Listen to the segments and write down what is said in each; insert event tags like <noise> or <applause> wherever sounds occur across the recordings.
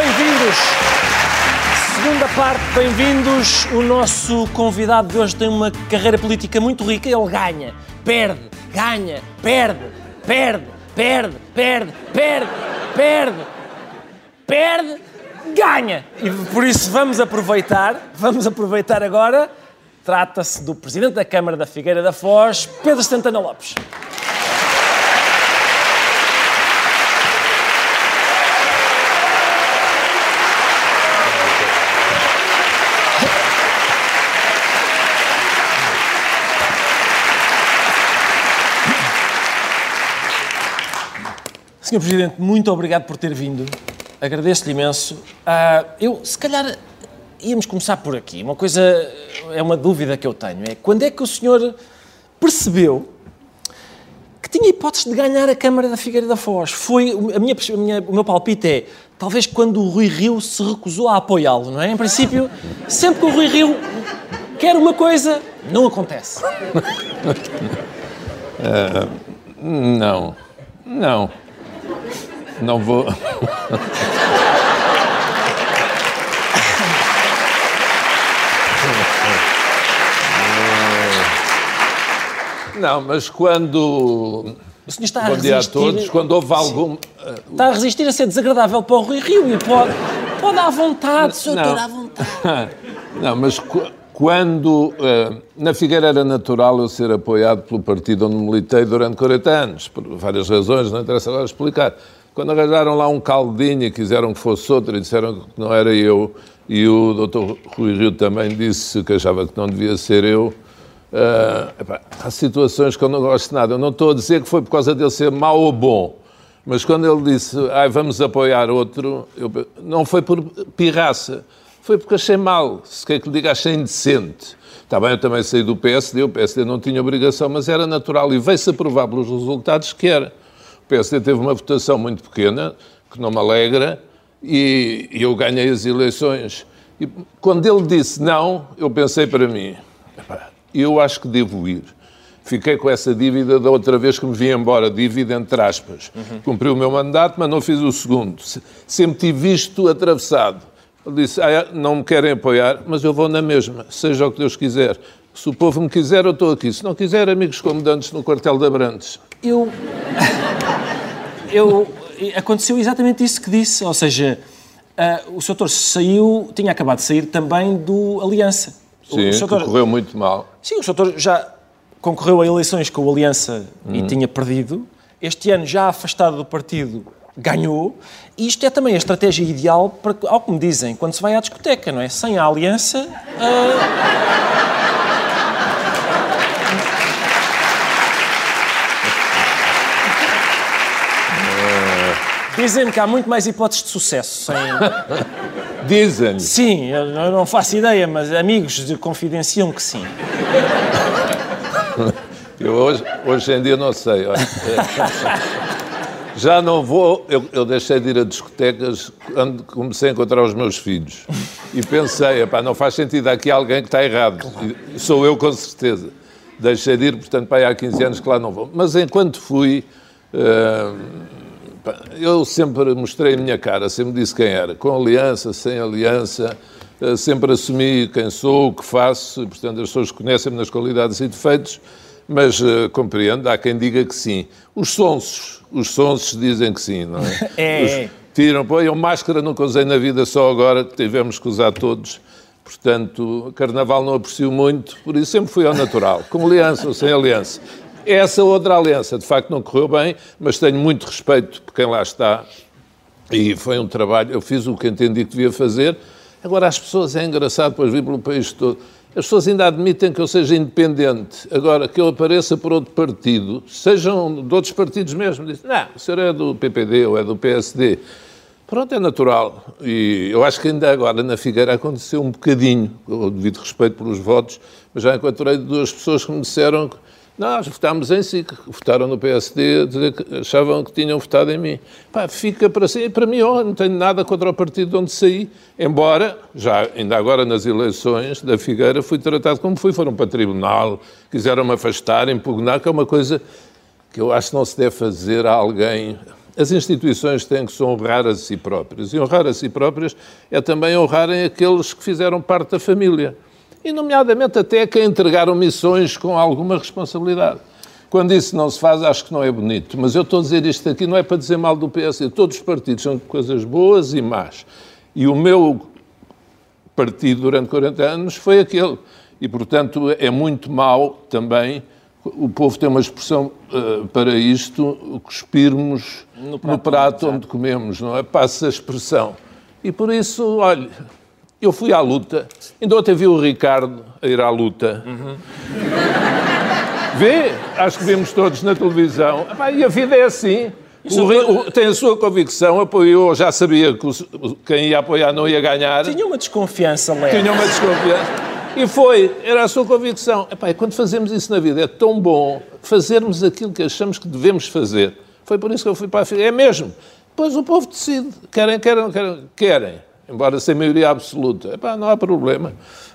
bem-vindos. Segunda parte, bem-vindos. O nosso convidado de hoje tem uma carreira política muito rica. Ele ganha, perde, ganha, perde, perde, perde, perde, perde, perde, perde, ganha. E por isso vamos aproveitar, vamos aproveitar agora. Trata-se do Presidente da Câmara da Figueira da Foz, Pedro Santana Lopes. Senhor Presidente, muito obrigado por ter vindo. Agradeço-lhe imenso. Ah, eu, se calhar, íamos começar por aqui. Uma coisa, é uma dúvida que eu tenho. É quando é que o senhor percebeu que tinha hipótese de ganhar a Câmara da Figueira da Foz? Foi, a minha, a minha- o meu palpite é, talvez quando o Rui Rio se recusou a apoiá-lo, não é? Em princípio, sempre que o Rui Rio quer uma coisa, não acontece. <laughs> Não, não. Não vou. Não, mas quando. O senhor está a Bom dia a resistir... todos. Quando houve algum. Está a resistir a ser desagradável para o Rui Rio e pode, pode à vontade, senhor à vontade. <laughs> Não, mas quando. eh, na Figueira era natural eu ser apoiado pelo partido onde militei durante 40 anos, por várias razões, não interessa agora explicar. Quando arranjaram lá um caldinho e quiseram que fosse outro e disseram que não era eu, e o doutor Rui Rio também disse que achava que não devia ser eu. eh, epá, há situações que eu não gosto de nada. Eu não estou a dizer que foi por causa dele ser mau ou bom, mas quando ele disse, ai, vamos apoiar outro, eu, não foi por pirraça, foi porque achei mal. Se quer que lhe diga, achei indecente. Está bem, eu também saí do PSD, o PSD não tinha obrigação, mas era natural e veio-se a provar pelos resultados que era. O PSD teve uma votação muito pequena, que não me alegra, e, eu ganhei as eleições. E quando ele disse não, eu pensei para mim, "Epá, eu acho que devo ir. Fiquei com essa dívida da outra vez que me vim embora, dívida entre aspas. Cumpri o meu mandato, mas não fiz o segundo. Se- Sempre tive isto atravessado. Ele disse, ah, é, não me querem apoiar, mas eu vou na mesma, seja o que Deus quiser. Se o povo me quiser, eu estou aqui. Se não quiser, amigos comandantes no quartel de Abrantes. Eu. <laughs> Eu. Aconteceu exatamente isso que disse, ou seja, ah, o Sr. Doutor saiu, tinha acabado de sair também do Aliança. O Sim, Sr. que Doutor- correu muito mal. Sim, o Sr. Doutor já concorreu a eleições com o Aliança e tinha perdido. Este ano, já afastado do partido, ganhou. E isto é também a estratégia ideal para, ao que me dizem, quando se vai à discoteca, não é? Sem a Aliança. ah, Dizem-me que há muito mais hipóteses de sucesso sem. <laughs> Dizem. Sim, eu não faço ideia, mas amigos de- confidenciam que sim. <laughs> Eu hoje, hoje em dia não sei. <laughs> Já não vou. Eu, eu deixei de ir a discotecas quando comecei a encontrar os meus filhos. E pensei, epá, não faz sentido, há aqui alguém que está errado. Sou eu, com certeza. Deixei de ir, portanto, pá, há 15 anos que lá não vou. Mas enquanto fui. ah, pá, eu sempre mostrei a minha cara, sempre disse quem era, com aliança, sem aliança, eh, sempre assumi quem sou, o que faço, e, portanto as pessoas conhecem-me nas qualidades e defeitos, mas eh, compreendo, há quem diga que sim. Os sonsos, os sonsos dizem que sim, não é? <laughs> É. Os- tiram, põe eu máscara, nunca usei na vida, só agora tivemos que usar todos. Portanto, carnaval não aprecio muito, por isso sempre fui ao natural, com aliança ou sem aliança. Essa outra aliança, de facto, não correu bem, mas tenho muito respeito por quem lá está. E foi um trabalho, eu fiz o que entendi que devia fazer. Agora, as pessoas, é engraçado, depois vir pelo país todo, as pessoas ainda admitem que eu seja independente. Agora, que eu apareça por outro partido, sejam de outros partidos mesmo, dizem, não, o senhor é do PPD ou é do PSD. Pronto, é natural. E eu acho que ainda agora na Figueira aconteceu um bocadinho, com o devido respeito pelos votos, mas já encontrei duas pessoas que me disseram que nós votámos em si, votaram no PSD, achavam que tinham votado em mim. Pá, fica para si. Para mim, eu não tenho nada contra o partido de onde saí, embora, já ainda agora nas eleições da Figueira, fui tratado como fui. Foram para tribunal, quiseram-me afastar, impugnar, que é uma coisa que eu acho que não se deve fazer a alguém as instituições têm que se honrar a si próprias. E honrar a si próprias é também honrarem aqueles que fizeram parte da família. E, nomeadamente, até que entregaram missões com alguma responsabilidade. Quando isso não se faz, acho que não é bonito. Mas eu estou a dizer isto aqui não é para dizer mal do PSD. Todos os partidos são coisas boas e más. E o meu partido durante 40 anos foi aquele. E, portanto, é muito mal também. O povo tem uma expressão uh, para isto, cuspirmos no prato, no prato onde comemos, não é? Passa a expressão. E por isso, olha, eu fui à luta. Ainda ontem vi o Ricardo a ir à luta. Uhum. Vê, acho que vimos todos na televisão. E a vida é assim. O, o, tem a sua convicção, apoiou, já sabia que o, quem ia apoiar não ia ganhar. Tinha uma desconfiança, Léo. Tinha uma desconfiança. E foi, era a sua convicção. Epá, quando fazemos isso na vida, é tão bom fazermos aquilo que achamos que devemos fazer. Foi por isso que eu fui para a filha. É mesmo. Pois o povo decide. Querem, querem, querem. querem. Embora sem maioria absoluta. Epá, não há problema.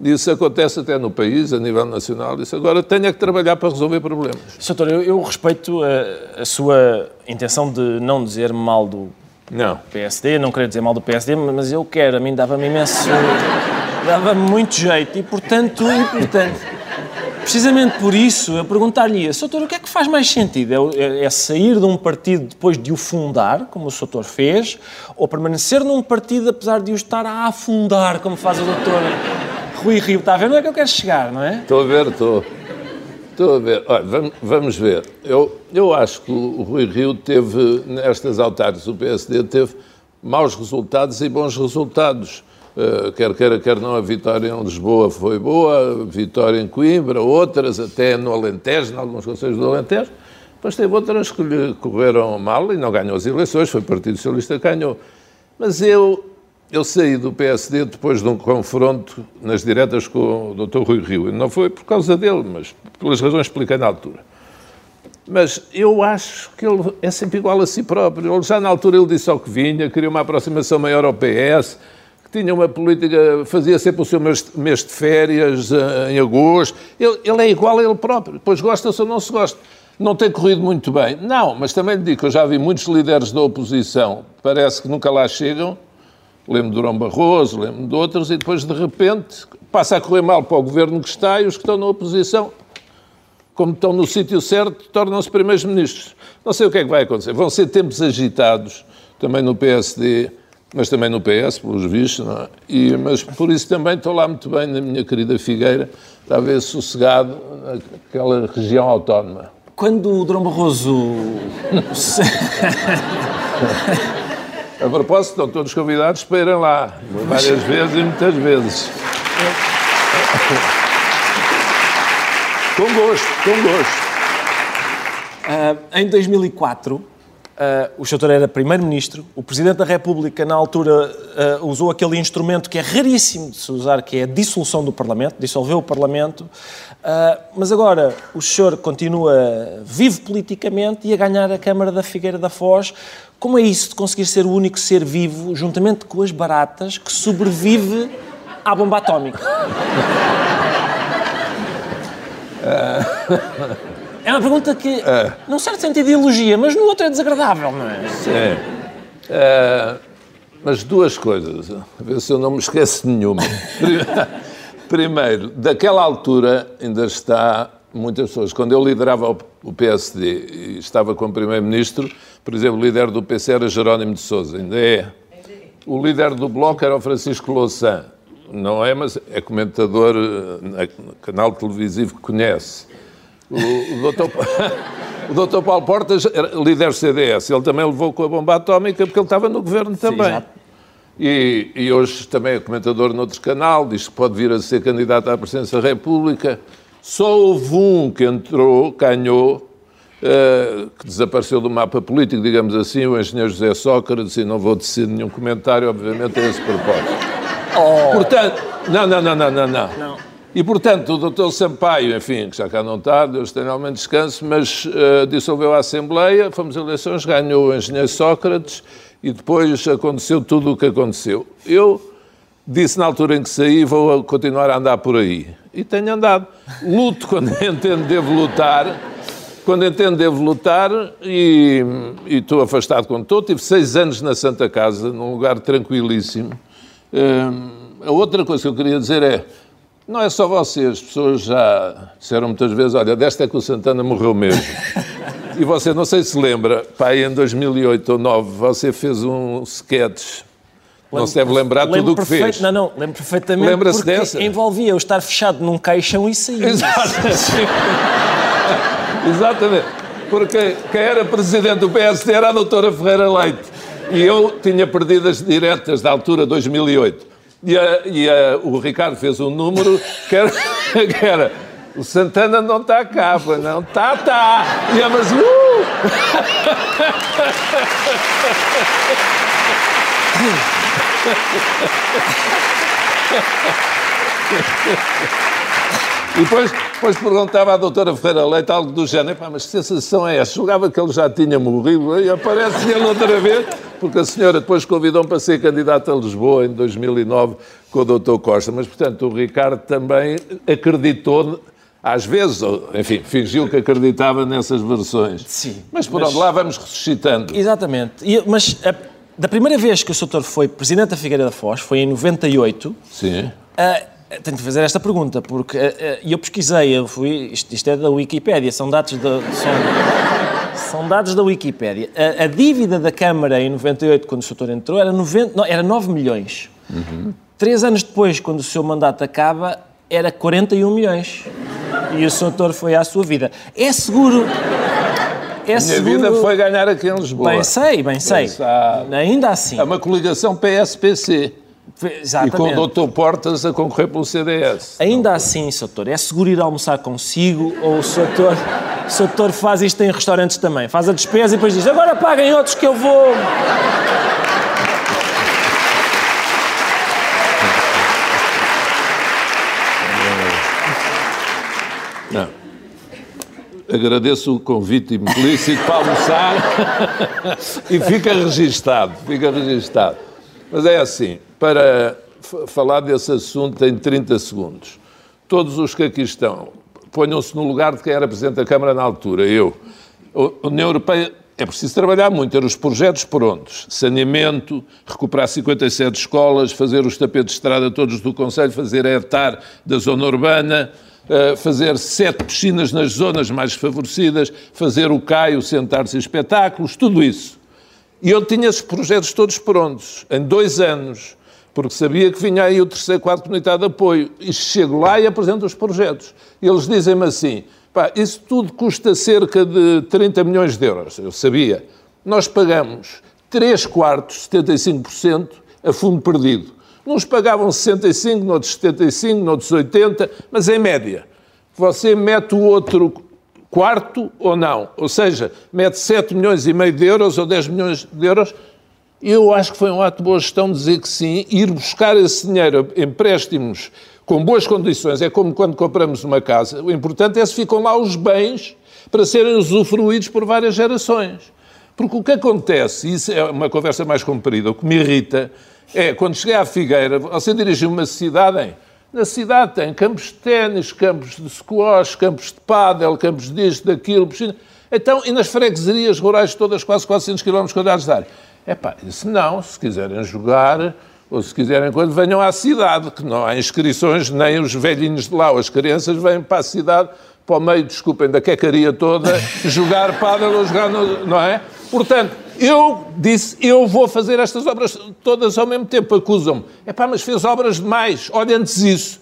Isso acontece até no país, a nível nacional. Isso agora tenha que trabalhar para resolver problemas. Soutor, eu, eu respeito a, a, sua intenção de não dizer mal do não. PSD, não querer dizer mal do PSD, mas eu quero, a mim dava-me imenso. dava-me muito jeito e, portanto, e, portanto precisamente por isso, eu perguntar-lhe, Soutor, o que é que faz mais sentido? É, é, é, sair de um partido depois de o fundar, como o Soutor fez, ou permanecer num partido apesar de o estar a afundar, como faz o doutor Rui Rio, está a ver? Não é que eu quero chegar, não é? Estou a ver, estou. Estou a ver. Olha, vamos, vamos ver. Eu, eu acho que o Rui Rio teve, nestas autárquicas, o PSD teve maus resultados e bons resultados. Uh, quer queira, quer não, a vitória em Lisboa foi boa, a vitória em Coimbra, outras até no Alentejo, em alguns conselhos do Alentejo. Depois teve outras que lhe correram mal e não ganhou as eleições, foi o Partido Socialista que ganhou. Mas eu, eu saí do PSD depois de um confronto nas diretas com o Dr. Rui Rio. Não foi por causa dele, mas pelas razões que expliquei na altura. Mas eu acho que ele é sempre igual a si próprio. Ele, já na altura ele disse ao que vinha, queria uma aproximação maior ao PS, que tinha uma política, fazia sempre o seu mês, mês de férias uh, em agosto. Ele, ele, é igual a ele próprio. Depois gosta-se ou não se gosta. Não tem corrido muito bem. Não, mas também lhe digo que eu já vi muitos líderes da oposição, parece que nunca lá chegam, lembro de Durão Barroso, lembro de outros, e depois, de repente, passa a correr mal para o governo que está e os que estão na oposição, como estão no sítio certo, tornam-se primeiros-ministros. Não sei o que é que vai acontecer. Vão ser tempos agitados, também no PSD, mas também no PS, pelos vistos, não é? E, mas por isso também estou lá muito bem na minha querida Figueira, ver sossegado naquela região autónoma. Quando o Durão Barroso... <laughs> A propósito, estão todos convidados para irem lá, várias vezes e muitas vezes. com gosto, com gosto. Uh, em 2004, uh, o Soutor era Primeiro-Ministro, o Presidente da República, na altura, uh, usou aquele instrumento que é raríssimo de se usar, que é a dissolução do Parlamento, dissolveu o Parlamento, mas agora o senhor continua vivo politicamente e a ganhar a Câmara da Figueira da Foz, como é isso de conseguir ser o único ser vivo, juntamente com as baratas, que sobrevive à bomba atómica? <laughs> É uma pergunta que, num certo sentido, elogia, mas no outro é desagradável, não é? Sim. É, mas duas coisas, a ver se eu não me esqueço de nenhuma. <laughs> Primeiro, daquela altura ainda está muitas pessoas. Quando eu liderava o PSD e estava como Primeiro-Ministro, por exemplo, o líder do PC era Jerónimo de Sousa, ainda é. O líder do Bloco era o Francisco Louçã. Não é, mas é comentador eh, no canal televisivo que conhece. O, o, doutor, <laughs> o doutor Paulo Portas era líder CDS. Ele também levou com a bomba atómica porque ele estava no governo também. Sim, e, e, hoje também é comentador noutro canal, diz que pode vir a ser candidato à presidência da República. Só houve um que entrou, ganhou, uh, que desapareceu do mapa político, digamos assim, o engenheiro José Sócrates, e não vou dizer nenhum comentário, obviamente, a esse propósito. Oh. Portanto, não, não, não, não, não, não. não. E, portanto, o doutor Sampaio, enfim, que já cá não está, Deus tenha aumento de descanso, mas uh, dissolveu a Assembleia, fomos a eleições, ganhou o engenheiro Sócrates e depois aconteceu tudo o que aconteceu. Eu disse na altura em que saí, vou continuar a andar por aí. E tenho andado. Luto quando <laughs> entendo devo lutar, quando entendo devo lutar e, e estou afastado quando estou. Tive seis anos na Santa Casa, num lugar tranquilíssimo. Hum, a outra coisa que eu queria dizer é, não é só vocês, as pessoas já disseram muitas vezes, olha, desta é que o Santana morreu mesmo. e você, não sei se lembra, pai, em 2008 ou 2009, você fez um sketch não se deve lembrar tudo o que fez. Não, não, lembro perfeitamente. Lembra-se dessa? envolvia eu estar fechado num caixão e sair. Exatamente. <laughs> Exatamente. Porque quem era presidente do PSD era a doutora Ferreira Leite. E eu tinha perdido as diretas da altura 2008. E, a, e a, o Ricardo fez um número que era, <laughs> que era o Santana não está cá, não. Está, está. E a mas, uh! <laughs> E depois, depois perguntava à doutora Ferreira Leite algo do género, mas que sensação é essa? Julgava que ele já tinha morrido e aparece ele outra vez, porque a senhora depois convidou-me para ser candidata a Lisboa em 2009 com o doutor Costa. Mas, portanto, o Ricardo também acreditou às vezes, enfim, fingiu que acreditava nessas versões. Sim. Mas por mas... onde lá vamos ressuscitando. Exatamente. E, mas a, da primeira vez que o Soutor foi presidente da Figueira da Foz, foi em 98. Sim. Uh, tenho de fazer esta pergunta, porque uh, eu pesquisei, eu fui, isto, isto, é da Wikipédia, são dados da. São, são dados da Wikipédia. A, a, dívida da Câmara em 98, quando o Soutor entrou, era, 90, não, era 9 milhões. Uhum. Três anos depois, quando o seu mandato acaba, era 41 milhões. E o Soutor foi à sua vida. É seguro. É Minha seguro... vida foi ganhar aqui em Lisboa. Bem sei, bem sei. Ainda assim. É uma coligação PSPC. Exatamente. E com o Dr. Portas a concorrer pelo CDS. Ainda não. assim, Soutor, é seguro ir almoçar consigo ou o Soutor, o Soutor faz isto em restaurantes também? Faz a despesa e depois diz, agora paguem outros que eu vou... Não. Agradeço o convite implícito para almoçar <laughs> e fica registado, fica registado. Mas é assim, para falar desse assunto em 30 segundos, todos os que aqui estão, ponham-se no lugar de quem era Presidente da Câmara na altura, eu. A União Europeia é preciso trabalhar muito, ter os projetos prontos. Saneamento, recuperar 57 escolas, fazer os tapetes de estrada todos do Conselho, fazer a ETAR da zona urbana, eh, fazer sete piscinas nas zonas mais favorecidas, fazer o CAI, o Sentar-se Espetáculos, tudo isso. E eu tinha esses projetos todos prontos, em dois anos, porque sabia que vinha aí o terceiro quadro comunitário de apoio. E chego lá e apresento os projetos. E eles dizem-me assim, pá, isso tudo custa cerca de 30 milhões de euros. Eu sabia. Nós pagamos 3 quartos, 75%, a fundo perdido. Uns pagavam 65, noutros 75, noutros 80, mas em média. Você mete o outro quarto ou não. Ou seja, mete 7 milhões e meio de euros ou 10 milhões de euros. Eu acho que foi um ato de boa gestão dizer que sim, ir buscar esse dinheiro, empréstimos com boas condições. É como quando compramos uma casa. O importante é se ficam lá os bens para serem usufruídos por várias gerações. Porque o que acontece, e isso é uma conversa mais comprida, o que me irrita é, quando cheguei à Figueira, você dirigiu uma cidade em... Na cidade tem campos de ténis, campos de squash, campos de pádel, campos disto, daquilo, piscina. Então, e nas freguesarias rurais todas, quase 400 km quadrados de área? É pá, isso não, se quiserem jogar, ou se quiserem coisa, venham à cidade, que não há inscrições, nem os velhinhos de lá, ou as crianças vêm para a cidade, para o meio, desculpem, da quecaria toda, <laughs> jogar pádel ou jogar, no, não é? Portanto, eu disse, eu vou fazer estas obras todas ao mesmo tempo. Acusam-me. É pá, mas fez obras demais. Olha antes isso.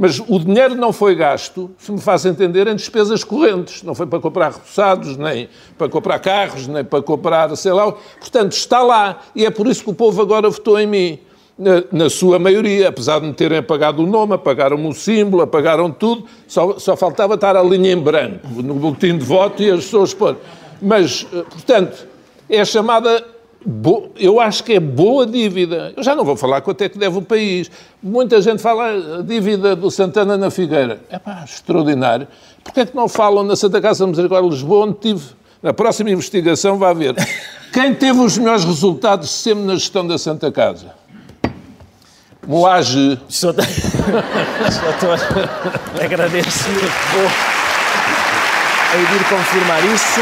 Mas o dinheiro não foi gasto, se me faz entender, em despesas correntes. Não foi para comprar repousados, nem para comprar carros, nem para comprar, sei lá. Portanto, está lá. E é por isso que o povo agora votou em mim. Na, na sua maioria, apesar de me terem apagado o nome, apagaram-me o símbolo, apagaram tudo, só, só faltava estar a linha em branco no boletim de voto e as pessoas pôr. Mas, eh, portanto, é chamada. Eu acho que é boa dívida. Eu já não vou falar quanto é que deve o país. Muita gente fala a dívida do Santana na Figueira. É pá, extraordinário. Porquê é que não falam na Santa Casa Misericórdia de Lisboa, onde tive. Na próxima investigação vai ver. Quem teve os melhores resultados sempre na gestão da Santa Casa? Moage. Doutor, <laughs> agradeço. em vir confirmar isso.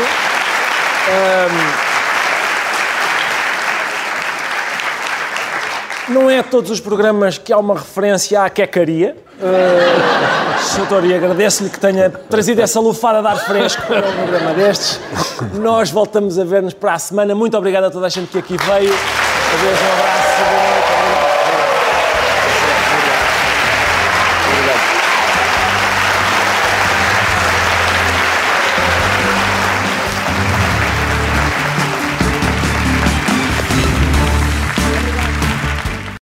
Não é todos os programas que há uma referência à quecaria. Uh. Doutor, e agradeço-lhe que tenha trazido essa lufada de ar fresco para <laughs> um programa destes. Nós voltamos a ver-nos para a semana. Muito obrigado a toda a gente que aqui veio. Adeus, um abraço.